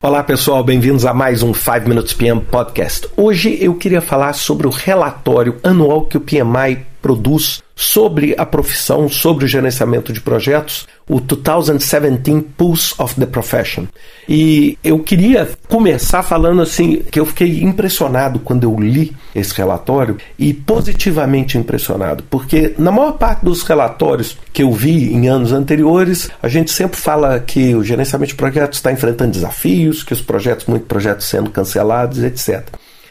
Olá pessoal, bem-vindos a mais um 5 Minutes PM Podcast. Hoje eu queria falar sobre o relatório anual que o PMI produz sobre a profissão, sobre o gerenciamento de projetos, o 2017 Pulse of the Profession. E eu queria começar falando assim que eu fiquei impressionado quando eu li esse relatório e positivamente impressionado, porque na maior parte dos relatórios que eu vi em anos anteriores, a gente sempre fala que o gerenciamento de projetos está enfrentando desafios, que os projetos, muitos projetos sendo cancelados, etc.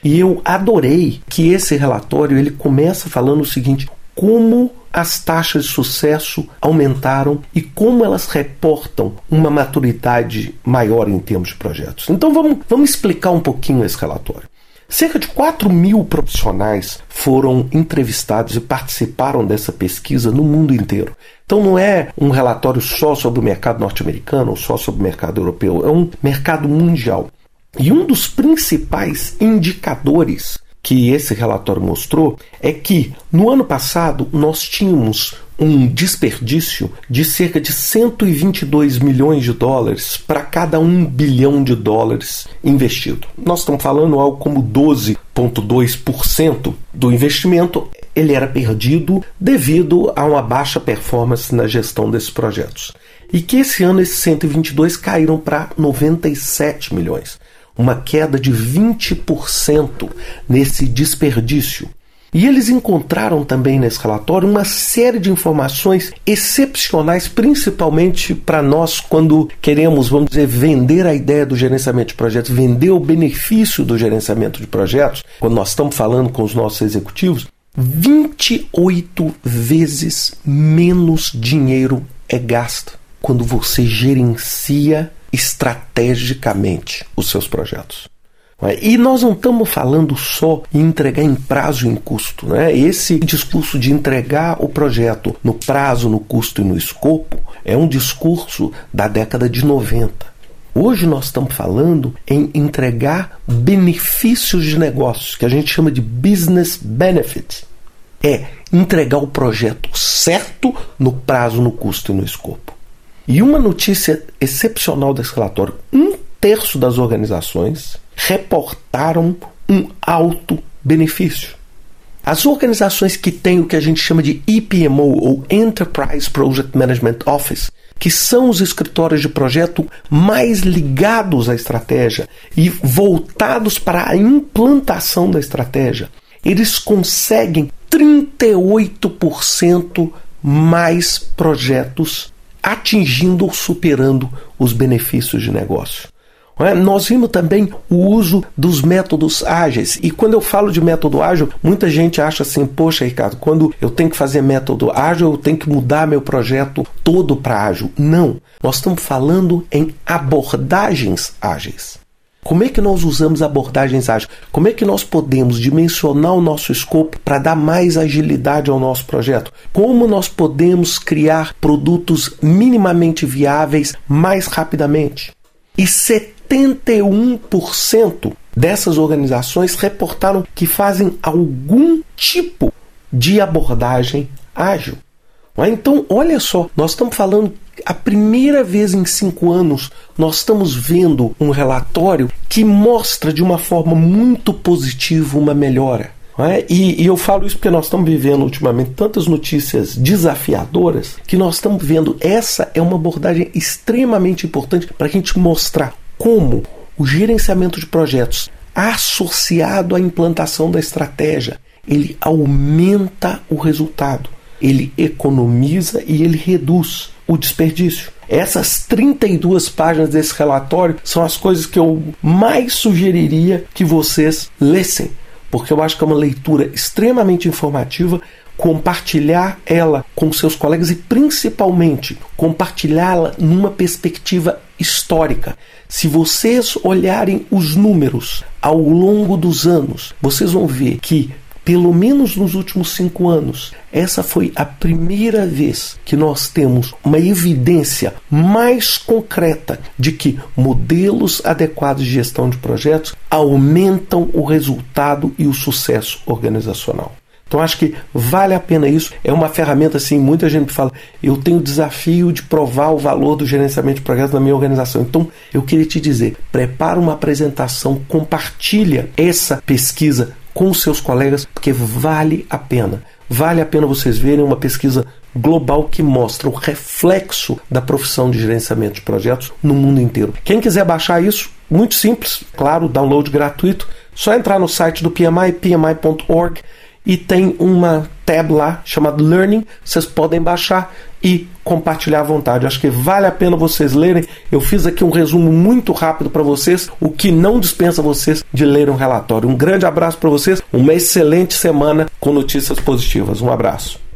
E eu adorei que esse relatório ele começa falando o seguinte: como as taxas de sucesso aumentaram e como elas reportam uma maturidade maior em termos de projetos. Então vamos, vamos explicar um pouquinho esse relatório. Cerca de 4 mil profissionais foram entrevistados e participaram dessa pesquisa no mundo inteiro. Então não é um relatório só sobre o mercado norte-americano ou só sobre o mercado europeu, é um mercado mundial. E um dos principais indicadores que esse relatório mostrou é que no ano passado nós tínhamos um desperdício de cerca de 122 milhões de dólares para cada um bilhão de dólares investido. Nós estamos falando algo como 12,2% do investimento ele era perdido devido a uma baixa performance na gestão desses projetos. E que esse ano esses 122 caíram para 97 milhões uma queda de 20% nesse desperdício. E eles encontraram também nesse relatório uma série de informações excepcionais, principalmente para nós quando queremos, vamos dizer, vender a ideia do gerenciamento de projetos, vender o benefício do gerenciamento de projetos, quando nós estamos falando com os nossos executivos, 28 vezes menos dinheiro é gasto quando você gerencia estrategicamente os seus projetos. É? E nós não estamos falando só em entregar em prazo e em custo. Né? Esse discurso de entregar o projeto no prazo, no custo e no escopo é um discurso da década de 90. Hoje nós estamos falando em entregar benefícios de negócios, que a gente chama de business benefits. É entregar o projeto certo no prazo, no custo e no escopo. E uma notícia excepcional desse relatório: um terço das organizações reportaram um alto benefício. As organizações que têm o que a gente chama de EPMO ou Enterprise Project Management Office, que são os escritórios de projeto mais ligados à estratégia e voltados para a implantação da estratégia, eles conseguem 38% mais projetos atingindo ou superando os benefícios de negócio. É? Nós vimos também o uso dos métodos ágeis. E quando eu falo de método ágil, muita gente acha assim: poxa, Ricardo, quando eu tenho que fazer método ágil, eu tenho que mudar meu projeto todo para ágil. Não. Nós estamos falando em abordagens ágeis. Como é que nós usamos abordagens ágeis? Como é que nós podemos dimensionar o nosso escopo para dar mais agilidade ao nosso projeto? Como nós podemos criar produtos minimamente viáveis mais rapidamente? E 71% dessas organizações reportaram que fazem algum tipo de abordagem ágil. Então, olha só, nós estamos falando a primeira vez em cinco anos nós estamos vendo um relatório que mostra de uma forma muito positiva uma melhora. É? E, e, eu falo isso porque nós estamos vivendo ultimamente tantas notícias desafiadoras que nós estamos vendo. Essa é uma abordagem extremamente importante para a gente mostrar como o gerenciamento de projetos associado à implantação da estratégia ele aumenta o resultado, ele economiza e ele reduz o desperdício. Essas 32 páginas desse relatório são as coisas que eu mais sugeriria que vocês lessem, porque eu acho que é uma leitura extremamente informativa. Compartilhar ela com seus colegas e principalmente compartilhá-la numa perspectiva histórica. Se vocês olharem os números ao longo dos anos, vocês vão ver que pelo menos nos últimos cinco anos, essa foi a primeira vez que nós temos uma evidência mais concreta de que modelos adequados de gestão de projetos aumentam o resultado e o sucesso organizacional. Então acho que vale a pena isso. É uma ferramenta assim, muita gente fala, eu tenho o desafio de provar o valor do gerenciamento de projetos na minha organização. Então eu queria te dizer, prepara uma apresentação, compartilha essa pesquisa com seus colegas, porque vale a pena. Vale a pena vocês verem uma pesquisa global que mostra o reflexo da profissão de gerenciamento de projetos no mundo inteiro. Quem quiser baixar isso, muito simples, claro, download gratuito, só entrar no site do PMI, pmi.org e tem uma tab lá chamada Learning, vocês podem baixar e compartilhar à vontade. Acho que vale a pena vocês lerem. Eu fiz aqui um resumo muito rápido para vocês, o que não dispensa vocês de ler um relatório. Um grande abraço para vocês, uma excelente semana com notícias positivas. Um abraço.